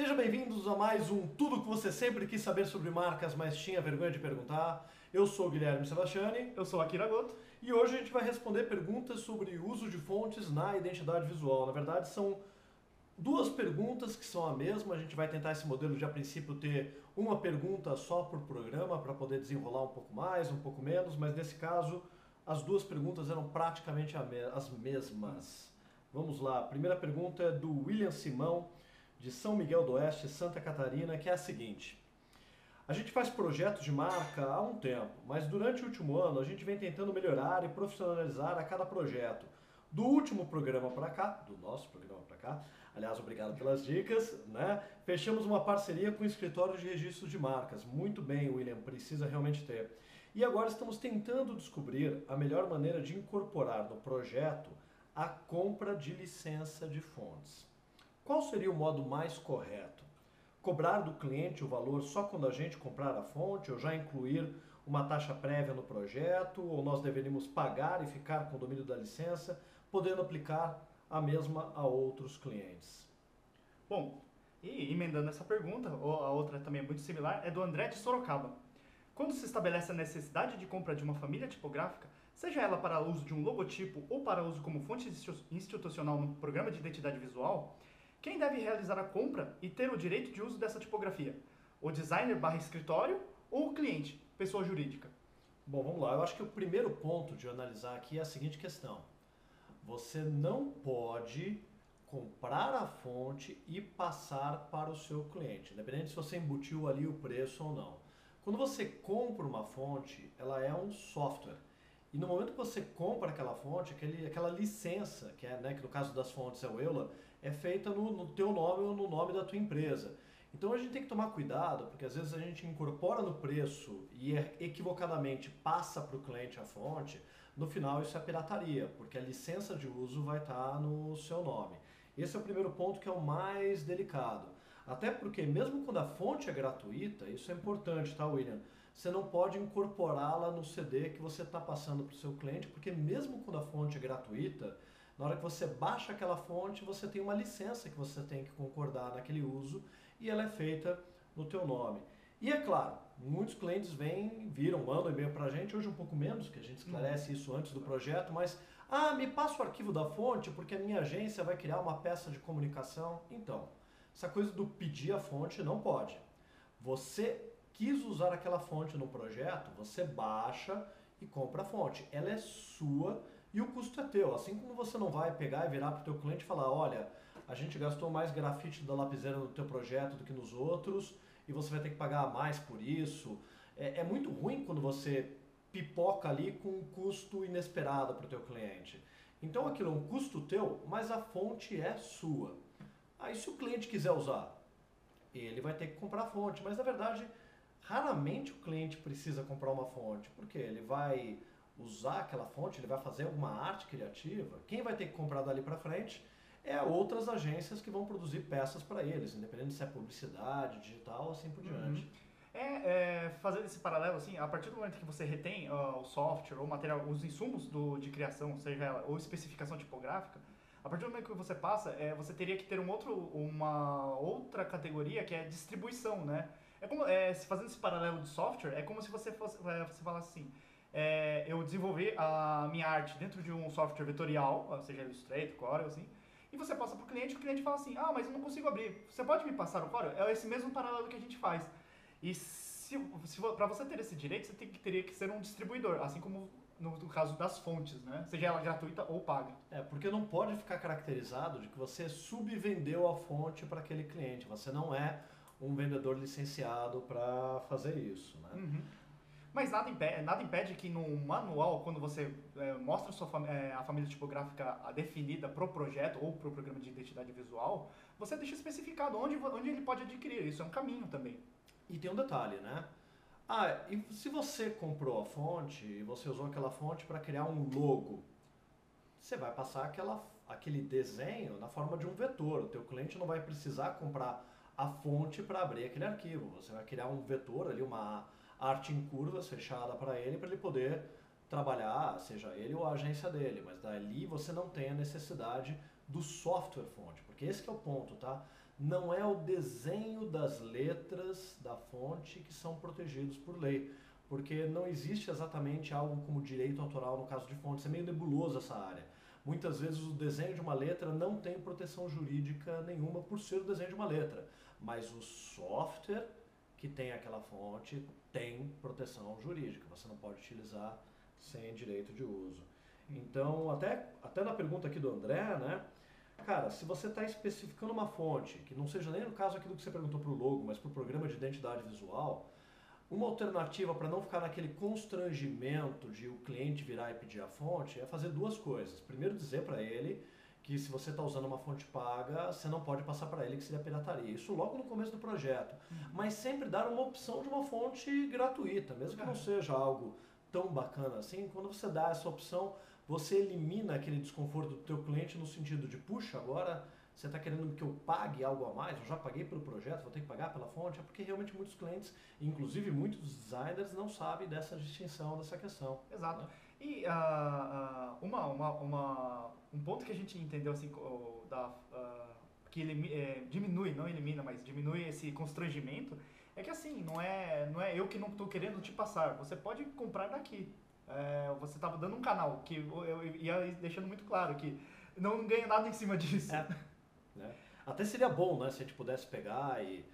Sejam bem-vindos a mais um Tudo que você sempre quis saber sobre marcas, mas tinha vergonha de perguntar. Eu sou o Guilherme Sebastiani Eu sou Akira Goto. e hoje a gente vai responder perguntas sobre uso de fontes na identidade visual. Na verdade, são duas perguntas que são a mesma. A gente vai tentar esse modelo de, a princípio, ter uma pergunta só por programa para poder desenrolar um pouco mais, um pouco menos, mas nesse caso, as duas perguntas eram praticamente as mesmas. Vamos lá. A primeira pergunta é do William Simão, de São Miguel do Oeste, Santa Catarina, que é a seguinte. A gente faz projetos de marca há um tempo, mas durante o último ano a gente vem tentando melhorar e profissionalizar a cada projeto. Do último programa para cá, do nosso programa para cá, aliás, obrigado pelas dicas, né? Fechamos uma parceria com o escritório de registros de marcas. Muito bem, William, precisa realmente ter. E agora estamos tentando descobrir a melhor maneira de incorporar no projeto a compra de licença de fontes. Qual seria o modo mais correto? Cobrar do cliente o valor só quando a gente comprar a fonte ou já incluir uma taxa prévia no projeto? Ou nós deveríamos pagar e ficar com o domínio da licença, podendo aplicar a mesma a outros clientes? Bom, e emendando essa pergunta, ou a outra também é muito similar, é do André de Sorocaba. Quando se estabelece a necessidade de compra de uma família tipográfica, seja ela para uso de um logotipo ou para uso como fonte institu- institucional no programa de identidade visual, quem deve realizar a compra e ter o direito de uso dessa tipografia? O designer barra escritório ou o cliente, pessoa jurídica? Bom, vamos lá. Eu acho que o primeiro ponto de analisar aqui é a seguinte questão: você não pode comprar a fonte e passar para o seu cliente, independente se você embutiu ali o preço ou não. Quando você compra uma fonte, ela é um software. E no momento que você compra aquela fonte, aquele, aquela licença, que é, né, que no caso das fontes é o EULA, é feita no, no teu nome ou no nome da tua empresa. Então a gente tem que tomar cuidado, porque às vezes a gente incorpora no preço e é- equivocadamente passa para o cliente a fonte, no final isso é pirataria, porque a licença de uso vai estar no seu nome. Esse é o primeiro ponto que é o mais delicado. Até porque mesmo quando a fonte é gratuita, isso é importante, tá, William? Você não pode incorporá-la no CD que você está passando para o seu cliente, porque mesmo quando a fonte é gratuita, na hora que você baixa aquela fonte, você tem uma licença que você tem que concordar naquele uso e ela é feita no teu nome. E é claro, muitos clientes vêm, viram, mandam e-mail para a gente, hoje um pouco menos, que a gente esclarece isso antes do projeto, mas, ah, me passa o arquivo da fonte porque a minha agência vai criar uma peça de comunicação. Então, essa coisa do pedir a fonte não pode. Você quis usar aquela fonte no projeto, você baixa e compra a fonte. Ela é sua e o custo é teu. Assim como você não vai pegar e virar para o teu cliente e falar, olha, a gente gastou mais grafite da lapiseira no teu projeto do que nos outros e você vai ter que pagar mais por isso. É, é muito ruim quando você pipoca ali com um custo inesperado para o teu cliente. Então aquilo é um custo teu, mas a fonte é sua. Aí se o cliente quiser usar, ele vai ter que comprar a fonte, mas na verdade raramente o cliente precisa comprar uma fonte, porque ele vai usar aquela fonte, ele vai fazer alguma arte criativa. Quem vai ter que comprar dali para frente é outras agências que vão produzir peças para eles, independente se é publicidade, digital, assim por diante. É, é, fazendo esse paralelo, assim, a partir do momento que você retém ó, o software ou o material, os insumos do, de criação, seja ela, ou especificação tipográfica, a partir do momento que você passa, é, você teria que ter um outro, uma outra categoria que é distribuição, né? É como, é, fazendo esse paralelo de software, é como se você fosse, é, você falasse assim, é, eu desenvolvi a minha arte dentro de um software vetorial, seja Illustrator, Corel, assim, e você passa para o cliente, o cliente fala assim, ah, mas eu não consigo abrir, você pode me passar o Corel? É esse mesmo paralelo que a gente faz. E se, se para você ter esse direito, você tem teria que ser um distribuidor, assim como no, no caso das fontes, né? Seja ela gratuita ou paga. É, porque não pode ficar caracterizado de que você subvendeu a fonte para aquele cliente. Você não é um vendedor licenciado para fazer isso, né? Uhum. Mas nada impede, nada impede que no manual, quando você é, mostra a, sua fam- é, a família tipográfica definida para o projeto ou para o programa de identidade visual, você deixa especificado onde, onde ele pode adquirir. Isso é um caminho também. E tem um detalhe, né? Ah, e se você comprou a fonte e você usou aquela fonte para criar um logo, você vai passar aquela, aquele desenho na forma de um vetor. O teu cliente não vai precisar comprar a fonte para abrir aquele arquivo. Você vai criar um vetor ali, uma arte em curvas fechada para ele, para ele poder trabalhar, seja ele ou a agência dele. Mas dali você não tem a necessidade do software fonte, porque esse é o ponto, tá? não é o desenho das letras da fonte que são protegidos por lei, porque não existe exatamente algo como direito autoral no caso de fontes, é meio nebuloso essa área. Muitas vezes o desenho de uma letra não tem proteção jurídica nenhuma por ser o desenho de uma letra, mas o software que tem aquela fonte tem proteção jurídica, você não pode utilizar sem direito de uso. Então, até, até na pergunta aqui do André, né? Cara, se você está especificando uma fonte, que não seja nem no caso aquilo que você perguntou para o logo, mas para o programa de identidade visual, uma alternativa para não ficar naquele constrangimento de o cliente virar e pedir a fonte é fazer duas coisas. Primeiro, dizer para ele que se você está usando uma fonte paga, você não pode passar para ele que seria pirataria. Isso logo no começo do projeto. Uhum. Mas sempre dar uma opção de uma fonte gratuita, mesmo que não seja algo tão bacana assim. Quando você dá essa opção, você elimina aquele desconforto do teu cliente no sentido de, puxa, agora você está querendo que eu pague algo a mais, eu já paguei pelo projeto, vou ter que pagar pela fonte, é porque realmente muitos clientes, inclusive muitos designers, não sabem dessa distinção, dessa questão. Exato. Né? E uh, uma, uma, uma, um ponto que a gente entendeu assim, da, uh, que ele, é, diminui, não elimina, mas diminui esse constrangimento, é que assim, não é, não é eu que não estou querendo te passar, você pode comprar daqui é, você estava dando um canal, que eu, eu ia deixando muito claro que não ganha nada em cima disso. É. Né? Até seria bom, né, se a gente pudesse pegar e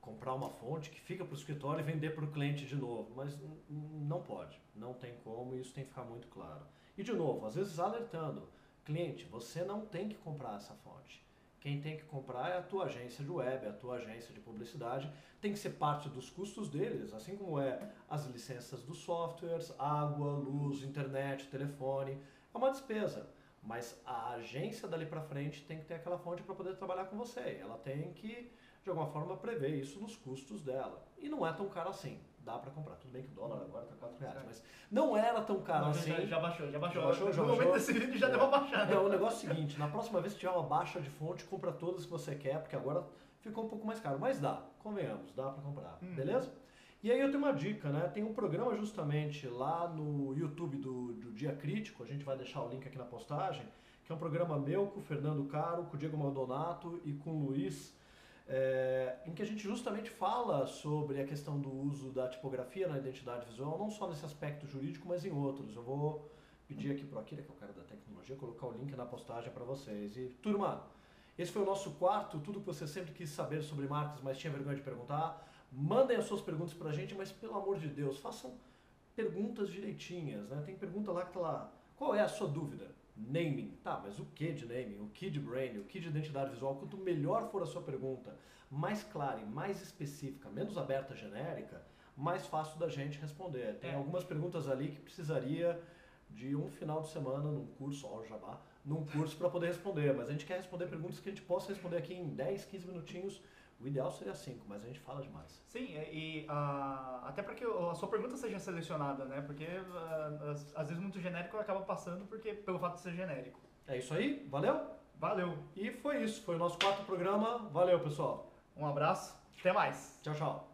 comprar uma fonte que fica para o escritório e vender para o cliente de novo, mas não pode, não tem como e isso tem que ficar muito claro. E de novo, às vezes alertando, cliente, você não tem que comprar essa fonte. Quem tem que comprar é a tua agência de web, a tua agência de publicidade. Tem que ser parte dos custos deles, assim como é as licenças dos softwares, água, luz, internet, telefone. É uma despesa. Mas a agência dali para frente tem que ter aquela fonte para poder trabalhar com você. Ela tem que, de alguma forma, prever isso nos custos dela. E não é tão caro assim dá para comprar. Tudo bem que o dólar agora tá 4 reais, mas não era tão caro não, assim. Já, já, baixou, já baixou. Já baixou, já no momento desse vídeo já é. deu uma baixada. Não, o negócio é o seguinte, na próxima vez que tiver uma baixa de fonte, compra todas que você quer, porque agora ficou um pouco mais caro. Mas dá, convenhamos, dá para comprar, hum. beleza? E aí eu tenho uma dica, né? Tem um programa justamente lá no YouTube do, do Dia Crítico, a gente vai deixar o link aqui na postagem, que é um programa meu com o Fernando Caro, com o Diego Maldonato e com o Luiz é, em que a gente justamente fala sobre a questão do uso da tipografia na identidade visual, não só nesse aspecto jurídico, mas em outros. Eu vou pedir aqui para o Akira, que é o cara da tecnologia, colocar o link na postagem para vocês. E, turma, esse foi o nosso quarto, tudo que você sempre quis saber sobre marcas, mas tinha vergonha de perguntar. Mandem as suas perguntas para a gente, mas pelo amor de Deus, façam perguntas direitinhas. Né? Tem pergunta lá que está lá, qual é a sua dúvida? Naming. Tá, mas o que de naming? O que de branding? O que de identidade visual? Quanto melhor for a sua pergunta, mais clara e mais específica, menos aberta, genérica, mais fácil da gente responder. Tem é. algumas perguntas ali que precisaria de um final de semana num curso, ó, jabá, num curso para poder responder, mas a gente quer responder perguntas que a gente possa responder aqui em 10, 15 minutinhos o ideal seria 5, mas a gente fala demais. Sim, e uh, até para que a sua pergunta seja selecionada, né? Porque uh, às vezes muito genérico acaba passando porque pelo fato de ser genérico. É isso aí, valeu? Valeu. E foi isso, foi o nosso quarto programa. Valeu, pessoal. Um abraço, até mais. Tchau, tchau.